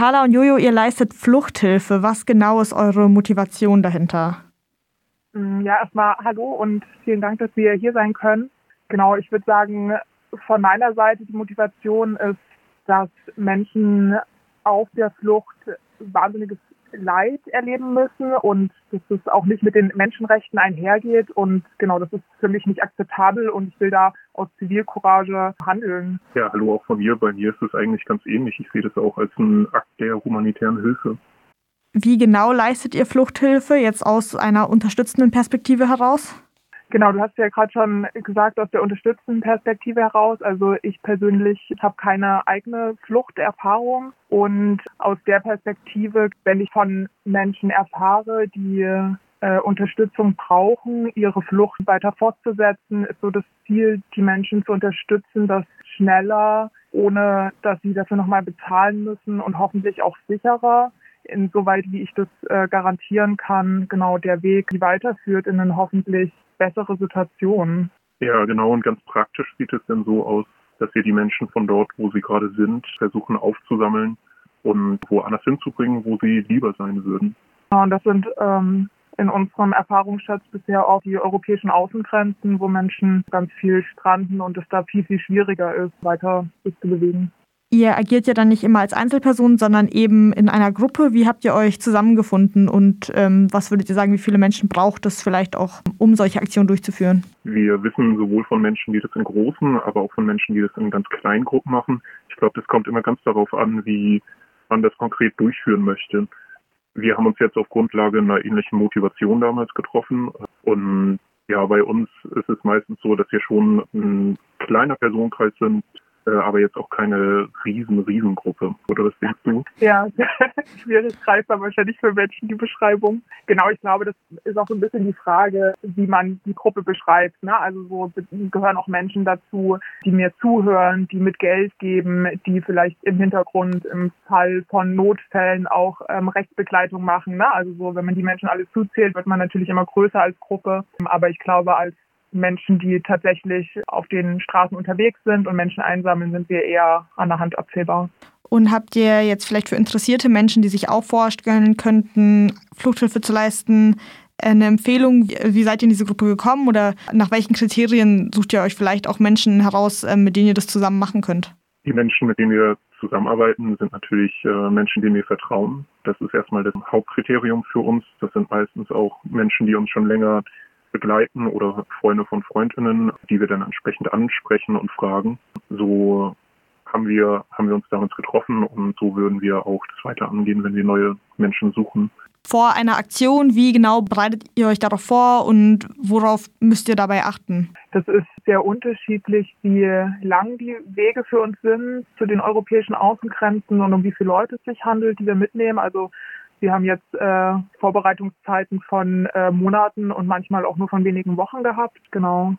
Carla und Jojo, ihr leistet Fluchthilfe. Was genau ist eure Motivation dahinter? Mm, ja, erstmal hallo und vielen Dank, dass wir hier sein können. Genau, ich würde sagen, von meiner Seite die Motivation ist, dass Menschen auf der Flucht wahnsinniges Leid erleben müssen und dass es auch nicht mit den Menschenrechten einhergeht. Und genau, das ist für mich nicht akzeptabel und ich will da aus Zivilcourage handeln. Ja, hallo auch von mir. Bei mir ist es eigentlich ganz ähnlich. Ich sehe das auch als einen Akt der humanitären Hilfe. Wie genau leistet ihr Fluchthilfe jetzt aus einer unterstützenden Perspektive heraus? Genau, du hast ja gerade schon gesagt, aus der unterstützenden Perspektive heraus. Also ich persönlich habe keine eigene Fluchterfahrung und aus der Perspektive, wenn ich von Menschen erfahre, die äh, Unterstützung brauchen, ihre Flucht weiter fortzusetzen, ist so das Ziel, die Menschen zu unterstützen, das schneller, ohne dass sie dafür nochmal bezahlen müssen und hoffentlich auch sicherer insoweit wie ich das äh, garantieren kann, genau der Weg weiterführt in eine hoffentlich bessere Situation. Ja, genau. Und ganz praktisch sieht es dann so aus, dass wir die Menschen von dort, wo sie gerade sind, versuchen aufzusammeln und woanders hinzubringen, wo sie lieber sein würden. Ja, und das sind ähm, in unserem Erfahrungsschatz bisher auch die europäischen Außengrenzen, wo Menschen ganz viel stranden und es da viel, viel schwieriger ist, weiter sich zu bewegen. Ihr agiert ja dann nicht immer als Einzelperson, sondern eben in einer Gruppe. Wie habt ihr euch zusammengefunden und ähm, was würdet ihr sagen, wie viele Menschen braucht es vielleicht auch, um solche Aktionen durchzuführen? Wir wissen sowohl von Menschen, die das in großen, aber auch von Menschen, die das in ganz kleinen Gruppen machen. Ich glaube, das kommt immer ganz darauf an, wie man das konkret durchführen möchte. Wir haben uns jetzt auf Grundlage einer ähnlichen Motivation damals getroffen und ja, bei uns ist es meistens so, dass wir schon ein kleiner Personenkreis sind, äh, aber jetzt auch keine riesen, Riesengruppe. Oder was denkst du? Ja, schwierig greifbar wahrscheinlich für Menschen die Beschreibung. Genau, ich glaube, das ist auch so ein bisschen die Frage, wie man die Gruppe beschreibt. Ne? Also so gehören auch Menschen dazu, die mir zuhören, die mit Geld geben, die vielleicht im Hintergrund im Fall von Notfällen auch ähm, Rechtsbegleitung machen. Ne? Also so, wenn man die Menschen alle zuzählt, wird man natürlich immer größer als Gruppe. Aber ich glaube, als Menschen, die tatsächlich auf den Straßen unterwegs sind und Menschen einsammeln, sind wir eher an der Hand abzählbar. Und habt ihr jetzt vielleicht für interessierte Menschen, die sich auch vorstellen könnten, Fluchthilfe zu leisten, eine Empfehlung? Wie seid ihr in diese Gruppe gekommen oder nach welchen Kriterien sucht ihr euch vielleicht auch Menschen heraus, äh, mit denen ihr das zusammen machen könnt? Die Menschen, mit denen wir zusammenarbeiten, sind natürlich äh, Menschen, denen wir vertrauen. Das ist erstmal das Hauptkriterium für uns. Das sind meistens auch Menschen, die uns schon länger begleiten oder Freunde von Freundinnen, die wir dann entsprechend ansprechen und fragen. So haben wir, haben wir uns damals getroffen und so würden wir auch das weiter angehen, wenn wir neue Menschen suchen. Vor einer Aktion, wie genau bereitet ihr euch darauf vor und worauf müsst ihr dabei achten? Das ist sehr unterschiedlich, wie lang die Wege für uns sind zu den europäischen Außengrenzen und um wie viele Leute es sich handelt, die wir mitnehmen. Also wir haben jetzt äh, Vorbereitungszeiten von äh, Monaten und manchmal auch nur von wenigen Wochen gehabt. Genau.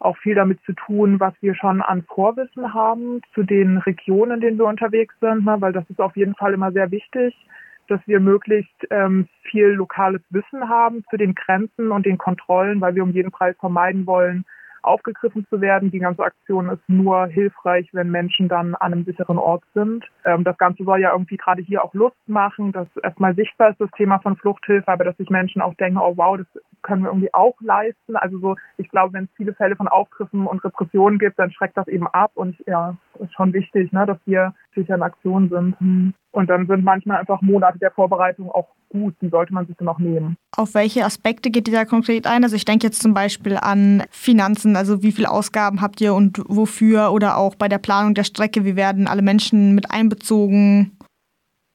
Auch viel damit zu tun, was wir schon an Vorwissen haben zu den Regionen, in denen wir unterwegs sind, ne? weil das ist auf jeden Fall immer sehr wichtig, dass wir möglichst ähm, viel lokales Wissen haben zu den Grenzen und den Kontrollen, weil wir um jeden Preis vermeiden wollen, aufgegriffen zu werden. Die ganze Aktion ist nur hilfreich, wenn Menschen dann an einem sicheren Ort sind. Ähm, das Ganze soll ja irgendwie gerade hier auch Lust machen, dass erstmal sichtbar ist das Thema von Fluchthilfe, aber dass sich Menschen auch denken, oh wow, das können wir irgendwie auch leisten. Also so, ich glaube, wenn es viele Fälle von Aufgriffen und Repressionen gibt, dann schreckt das eben ab und ja, ist schon wichtig, ne, dass wir sicher in Aktion sind. Hm. Und dann sind manchmal einfach Monate der Vorbereitung auch gut, die sollte man sich dann auch nehmen. Auf welche Aspekte geht ihr da konkret ein? Also ich denke jetzt zum Beispiel an Finanzen, also wie viele Ausgaben habt ihr und wofür oder auch bei der Planung der Strecke, wie werden alle Menschen mit einbezogen?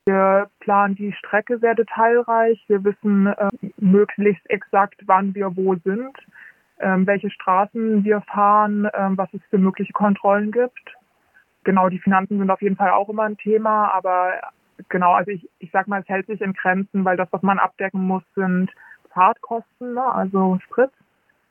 Wir planen die Strecke sehr detailreich. Wir wissen äh, möglichst exakt, wann wir wo sind, äh, welche Straßen wir fahren, äh, was es für mögliche Kontrollen gibt genau, die Finanzen sind auf jeden Fall auch immer ein Thema, aber genau, also ich, ich sag mal, es hält sich in Grenzen, weil das, was man abdecken muss, sind Fahrtkosten, ne? also Sprit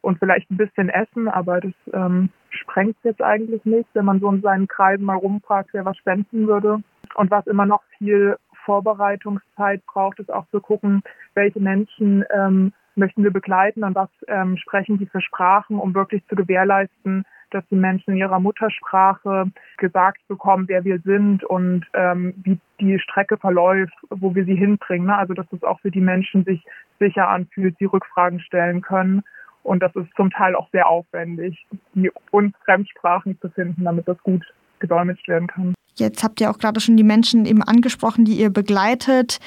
und vielleicht ein bisschen Essen, aber das ähm, sprengt jetzt eigentlich nicht, wenn man so in seinen Kreisen mal rumfragt, wer was spenden würde. Und was immer noch viel Vorbereitungszeit braucht, ist auch zu gucken, welche Menschen ähm, möchten wir begleiten und was ähm, sprechen die für Sprachen, um wirklich zu gewährleisten, dass die Menschen in ihrer Muttersprache gesagt bekommen, wer wir sind und ähm, wie die Strecke verläuft, wo wir sie hinbringen. Ne? Also dass es auch für die Menschen sich sicher anfühlt, sie Rückfragen stellen können. Und das ist zum Teil auch sehr aufwendig, die uns Fremdsprachen zu finden, damit das gut gedolmetscht werden kann. Jetzt habt ihr auch gerade schon die Menschen eben angesprochen, die ihr begleitet.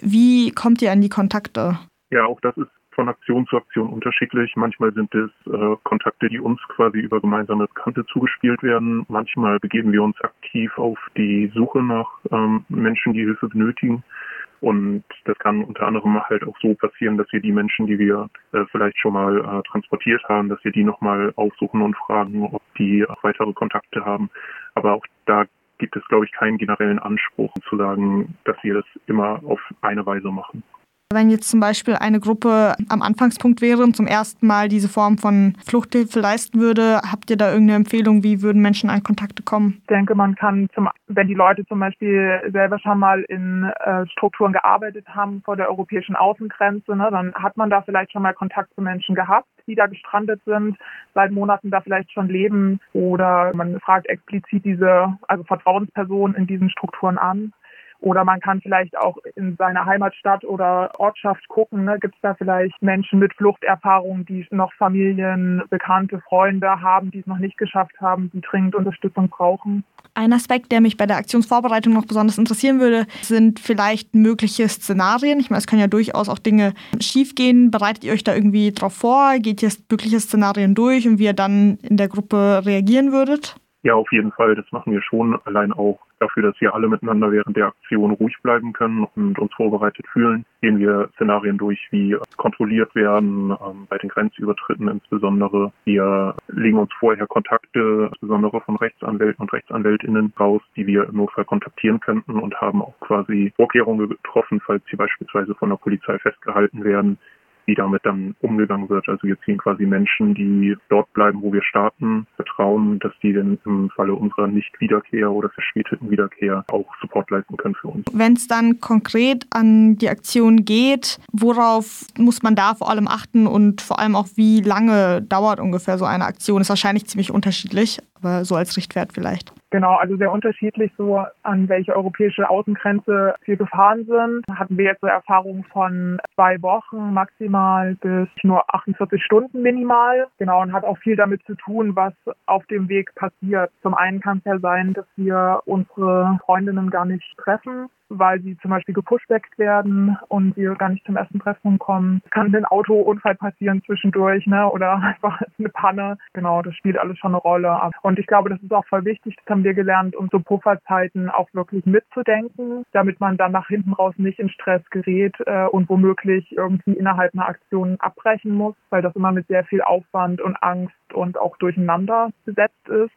Wie kommt ihr an die Kontakte? Ja, auch das ist von Aktion zu Aktion unterschiedlich. Manchmal sind es äh, Kontakte, die uns quasi über gemeinsame Bekannte zugespielt werden. Manchmal begeben wir uns aktiv auf die Suche nach ähm, Menschen, die Hilfe benötigen. Und das kann unter anderem halt auch so passieren, dass wir die Menschen, die wir äh, vielleicht schon mal äh, transportiert haben, dass wir die nochmal aufsuchen und fragen, ob die auch weitere Kontakte haben. Aber auch da gibt es, glaube ich, keinen generellen Anspruch zu sagen, dass wir das immer auf eine Weise machen. Wenn jetzt zum Beispiel eine Gruppe am Anfangspunkt wäre und zum ersten Mal diese Form von Fluchthilfe leisten würde, habt ihr da irgendeine Empfehlung, wie würden Menschen an Kontakte kommen? Ich denke, man kann, zum, wenn die Leute zum Beispiel selber schon mal in äh, Strukturen gearbeitet haben vor der europäischen Außengrenze, ne, dann hat man da vielleicht schon mal Kontakt zu Menschen gehabt, die da gestrandet sind, seit Monaten da vielleicht schon leben oder man fragt explizit diese, also Vertrauenspersonen in diesen Strukturen an. Oder man kann vielleicht auch in seiner Heimatstadt oder Ortschaft gucken, ne? gibt es da vielleicht Menschen mit Fluchterfahrung, die noch Familien, Bekannte, Freunde haben, die es noch nicht geschafft haben, die dringend Unterstützung brauchen. Ein Aspekt, der mich bei der Aktionsvorbereitung noch besonders interessieren würde, sind vielleicht mögliche Szenarien. Ich meine, es können ja durchaus auch Dinge schiefgehen. Bereitet ihr euch da irgendwie drauf vor? Geht ihr mögliche Szenarien durch und wie ihr dann in der Gruppe reagieren würdet? Ja, auf jeden Fall. Das machen wir schon. Allein auch dafür, dass wir alle miteinander während der Aktion ruhig bleiben können und uns vorbereitet fühlen, gehen wir Szenarien durch, wie kontrolliert werden, ähm, bei den Grenzübertritten insbesondere. Wir legen uns vorher Kontakte, insbesondere von Rechtsanwälten und Rechtsanwältinnen raus, die wir im Notfall kontaktieren könnten und haben auch quasi Vorkehrungen getroffen, falls sie beispielsweise von der Polizei festgehalten werden, wie damit dann umgegangen wird. Also wir ziehen quasi Menschen, die dort bleiben, wo wir starten, vertrauen, dass die dann im Falle unserer Nicht-Wiederkehr oder verspäteten Wiederkehr auch Support leisten können für uns. Wenn es dann konkret an die Aktion geht, worauf muss man da vor allem achten und vor allem auch, wie lange dauert ungefähr so eine Aktion? Ist wahrscheinlich ziemlich unterschiedlich, aber so als Richtwert vielleicht. Genau, also sehr unterschiedlich so an welche europäische Außengrenze wir gefahren sind. Hatten wir jetzt so Erfahrungen von zwei Wochen maximal bis nur 48 Stunden minimal. Genau, und hat auch viel damit zu tun, was auf dem Weg passiert. Zum einen kann es ja sein, dass wir unsere Freundinnen gar nicht treffen weil sie zum Beispiel gepushbackt werden und wir gar nicht zum ersten Treffen kommen. Es kann ein Autounfall passieren zwischendurch, ne, oder einfach eine Panne. Genau, das spielt alles schon eine Rolle. Und ich glaube, das ist auch voll wichtig, das haben wir gelernt, um so Pufferzeiten auch wirklich mitzudenken, damit man dann nach hinten raus nicht in Stress gerät äh, und womöglich irgendwie innerhalb einer Aktion abbrechen muss, weil das immer mit sehr viel Aufwand und Angst und auch Durcheinander besetzt ist.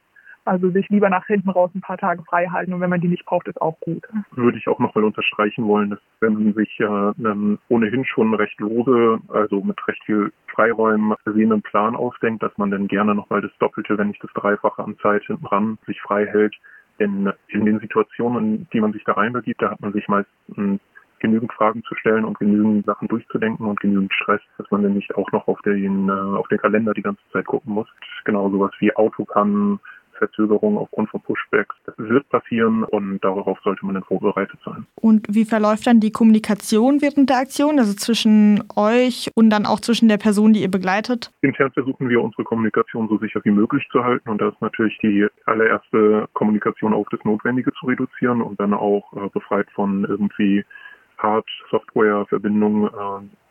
Also sich lieber nach hinten raus ein paar Tage frei halten und wenn man die nicht braucht, ist auch gut. Würde ich auch nochmal unterstreichen wollen, dass wenn man sich äh, einen ohnehin schon recht lose, also mit recht viel Freiräumen versehenen Plan ausdenkt, dass man dann gerne nochmal das Doppelte, wenn nicht das Dreifache an Zeit hinten ran sich frei hält. Denn in den Situationen, in die man sich da reinbegibt, da hat man sich meistens genügend Fragen zu stellen und genügend Sachen durchzudenken und genügend Stress, dass man dann nicht auch noch auf den, äh, auf den Kalender die ganze Zeit gucken muss. Genau sowas wie Autopannen, Verzögerungen aufgrund von Pushbacks. Das wird passieren und darauf sollte man dann vorbereitet sein. Und wie verläuft dann die Kommunikation während der Aktion, also zwischen euch und dann auch zwischen der Person, die ihr begleitet? Intern versuchen wir unsere Kommunikation so sicher wie möglich zu halten und da ist natürlich die allererste Kommunikation auf das Notwendige zu reduzieren und dann auch äh, befreit von irgendwie Hard-Software-Verbindungen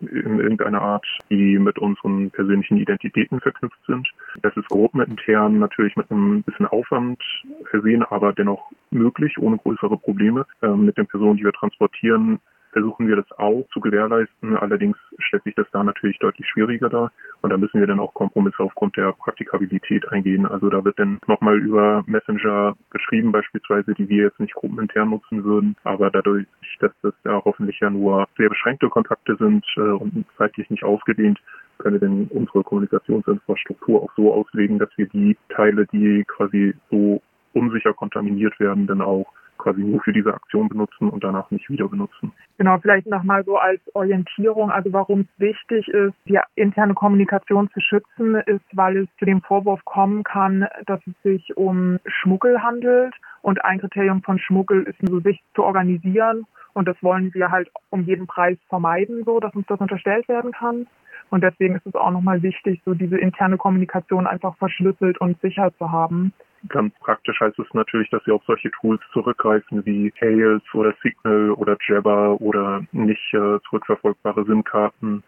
äh, in irgendeiner Art, die mit unseren persönlichen Identitäten verknüpft sind. Das ist gruppenintern natürlich mit einem bisschen Aufwand versehen, aber dennoch möglich, ohne größere Probleme. Äh, mit den Personen, die wir transportieren, versuchen wir das auch zu gewährleisten. Allerdings stellt sich das da natürlich deutlich schwieriger dar. Und da müssen wir dann auch Kompromisse aufgrund der Praktikabilität eingehen. Also da wird dann nochmal über Messenger geschrieben beispielsweise, die wir jetzt nicht gruppenintern nutzen würden. Aber dadurch, dass das ja hoffentlich ja nur sehr beschränkte Kontakte sind äh, und zeitlich nicht ausgedehnt, können denn unsere Kommunikationsinfrastruktur auch so auslegen, dass wir die Teile, die quasi so unsicher kontaminiert werden, dann auch quasi nur für diese Aktion benutzen und danach nicht wieder benutzen. Genau, vielleicht nochmal so als Orientierung, also warum es wichtig ist, die interne Kommunikation zu schützen, ist, weil es zu dem Vorwurf kommen kann, dass es sich um Schmuggel handelt. Und ein Kriterium von Schmuggel ist, sich zu organisieren. Und das wollen wir halt um jeden Preis vermeiden, so dass uns das unterstellt werden kann. Und deswegen ist es auch nochmal wichtig, so diese interne Kommunikation einfach verschlüsselt und sicher zu haben. Ganz praktisch heißt es natürlich, dass sie auf solche Tools zurückgreifen wie Hails oder Signal oder Jabber oder nicht äh, zurückverfolgbare SIM-Karten.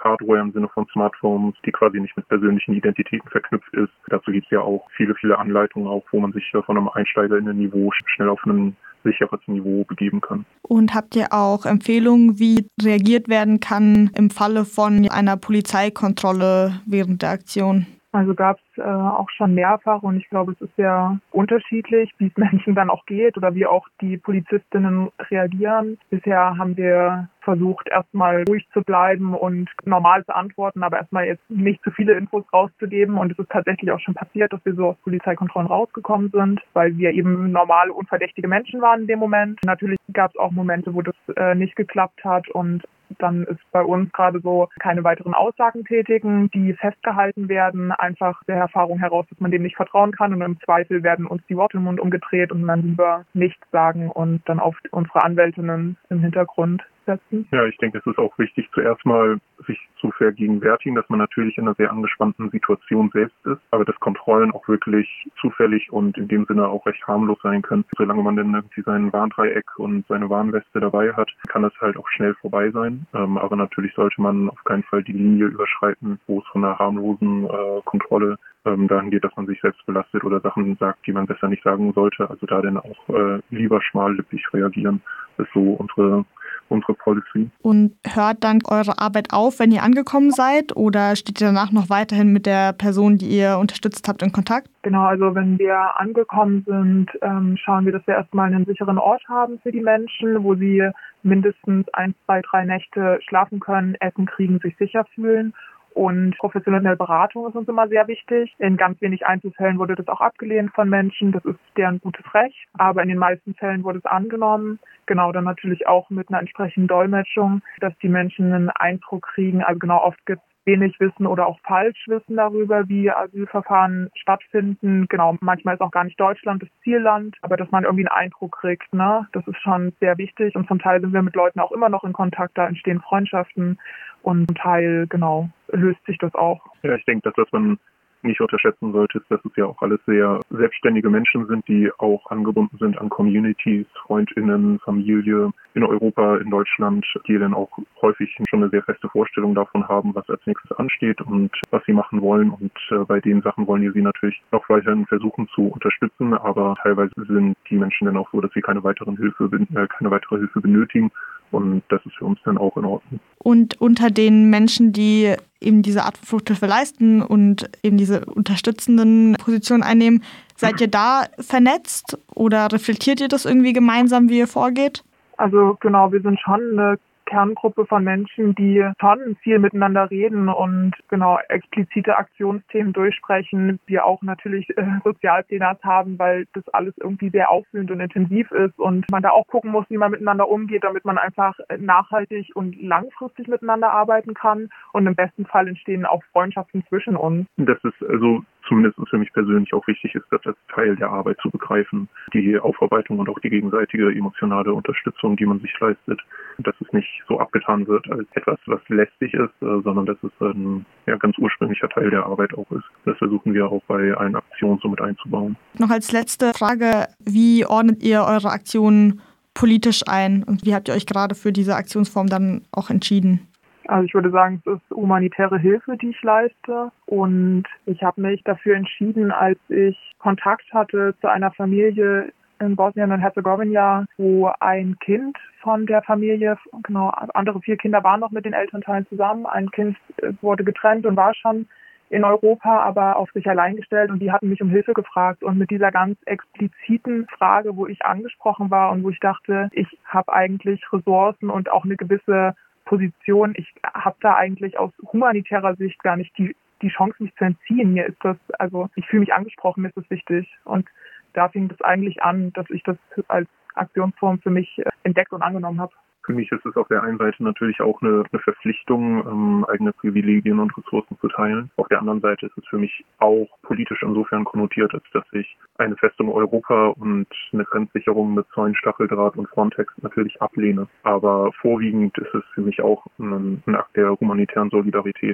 Hardware im Sinne von Smartphones, die quasi nicht mit persönlichen Identitäten verknüpft ist. Dazu gibt es ja auch viele, viele Anleitungen, auch wo man sich von einem Einsteiger in ein Niveau schnell auf ein sicheres Niveau begeben kann. Und habt ihr auch Empfehlungen, wie reagiert werden kann im Falle von einer Polizeikontrolle während der Aktion? Also gab es äh, auch schon mehrfach und ich glaube, es ist sehr unterschiedlich, wie es Menschen dann auch geht oder wie auch die Polizistinnen reagieren. Bisher haben wir versucht, erstmal ruhig zu bleiben und normal zu antworten, aber erstmal jetzt nicht zu viele Infos rauszugeben. Und es ist tatsächlich auch schon passiert, dass wir so aus Polizeikontrollen rausgekommen sind, weil wir eben normale, unverdächtige Menschen waren in dem Moment. Natürlich gab es auch Momente, wo das äh, nicht geklappt hat und dann ist bei uns gerade so keine weiteren Aussagen tätigen, die festgehalten werden, einfach der Erfahrung heraus, dass man dem nicht vertrauen kann und im Zweifel werden uns die Worte im Mund umgedreht und dann lieber nichts sagen und dann auf unsere Anwältinnen im Hintergrund setzen? Ja, ich denke, es ist auch wichtig, zuerst mal sich zu vergegenwärtigen, dass man natürlich in einer sehr angespannten Situation selbst ist, aber dass Kontrollen auch wirklich zufällig und in dem Sinne auch recht harmlos sein können. Solange man dann irgendwie sein Warndreieck und seine Warnweste dabei hat, kann das halt auch schnell vorbei sein. Ähm, aber natürlich sollte man auf keinen Fall die Linie überschreiten, wo es von einer harmlosen äh, Kontrolle ähm, dahin geht, dass man sich selbst belastet oder Sachen sagt, die man besser nicht sagen sollte. Also da dann auch äh, lieber schmallippig reagieren. Das ist so unsere unsere Policy. Und hört dann eure Arbeit auf, wenn ihr angekommen seid oder steht ihr danach noch weiterhin mit der Person, die ihr unterstützt habt, in Kontakt? Genau, also wenn wir angekommen sind, ähm, schauen wir, dass wir erstmal einen sicheren Ort haben für die Menschen, wo sie mindestens ein, zwei, drei Nächte schlafen können, essen kriegen, sich sicher fühlen und professionelle Beratung ist uns immer sehr wichtig. In ganz wenig Einzelfällen wurde das auch abgelehnt von Menschen. Das ist deren gutes Recht. Aber in den meisten Fällen wurde es angenommen. Genau, dann natürlich auch mit einer entsprechenden Dolmetschung, dass die Menschen einen Eindruck kriegen. Also genau, oft gibt es wenig Wissen oder auch Falschwissen darüber, wie Asylverfahren stattfinden. Genau, manchmal ist auch gar nicht Deutschland das Zielland, aber dass man irgendwie einen Eindruck kriegt, ne, das ist schon sehr wichtig. Und zum Teil sind wir mit Leuten auch immer noch in Kontakt, da entstehen Freundschaften und zum Teil, genau, löst sich das auch. Ja, ich denke, dass das man nicht unterschätzen sollte, ist, dass es ja auch alles sehr selbstständige Menschen sind, die auch angebunden sind an Communities, Freundinnen, Familie in Europa, in Deutschland, die dann auch häufig schon eine sehr feste Vorstellung davon haben, was als nächstes ansteht und was sie machen wollen. Und äh, bei den Sachen wollen wir sie natürlich noch weiterhin versuchen zu unterstützen, aber teilweise sind die Menschen dann auch so, dass sie keine weiteren Hilfe, äh, keine weitere Hilfe benötigen und das ist für uns dann auch in Ordnung. Und unter den Menschen, die eben diese Art von Fluchthilfe leisten und eben diese unterstützenden Positionen einnehmen, seid ihr da vernetzt oder reflektiert ihr das irgendwie gemeinsam, wie ihr vorgeht? Also genau, wir sind schon eine Kerngruppe von Menschen, die schon viel miteinander reden und genau explizite Aktionsthemen durchsprechen. Wir auch natürlich äh, Sozialpläne haben, weil das alles irgendwie sehr aufwühlend und intensiv ist und man da auch gucken muss, wie man miteinander umgeht, damit man einfach nachhaltig und langfristig miteinander arbeiten kann. Und im besten Fall entstehen auch Freundschaften zwischen uns. Das ist also zumindest für mich persönlich auch wichtig ist, das als Teil der Arbeit zu begreifen. Die Aufarbeitung und auch die gegenseitige emotionale Unterstützung, die man sich leistet, dass es nicht so abgetan wird als etwas, was lästig ist, äh, sondern dass es ein ja, ganz ursprünglicher Teil der Arbeit auch ist. Das versuchen wir auch bei allen Aktionen so mit einzubauen. Noch als letzte Frage, wie ordnet ihr eure Aktionen politisch ein und wie habt ihr euch gerade für diese Aktionsform dann auch entschieden? Also ich würde sagen, es ist humanitäre Hilfe, die ich leiste. Und ich habe mich dafür entschieden, als ich Kontakt hatte zu einer Familie in Bosnien und Herzegowina, wo ein Kind von der Familie, genau, andere vier Kinder waren noch mit den Elternteilen zusammen. Ein Kind wurde getrennt und war schon in Europa, aber auf sich allein gestellt und die hatten mich um Hilfe gefragt und mit dieser ganz expliziten Frage, wo ich angesprochen war und wo ich dachte, ich habe eigentlich Ressourcen und auch eine gewisse Position. Ich habe da eigentlich aus humanitärer Sicht gar nicht die, die Chance, mich zu entziehen. Mir ist das, also ich fühle mich angesprochen, mir ist das wichtig. Und da fing das eigentlich an, dass ich das als Aktionsform für mich entdeckt und angenommen habe. Für mich ist es auf der einen Seite natürlich auch eine, eine Verpflichtung, ähm, eigene Privilegien und Ressourcen zu teilen. Auf der anderen Seite ist es für mich auch politisch insofern konnotiert, als dass ich eine Festung Europa und eine Grenzsicherung mit Zäunen, Stacheldraht und Frontex natürlich ablehne. Aber vorwiegend ist es für mich auch ein, ein Akt der humanitären Solidarität.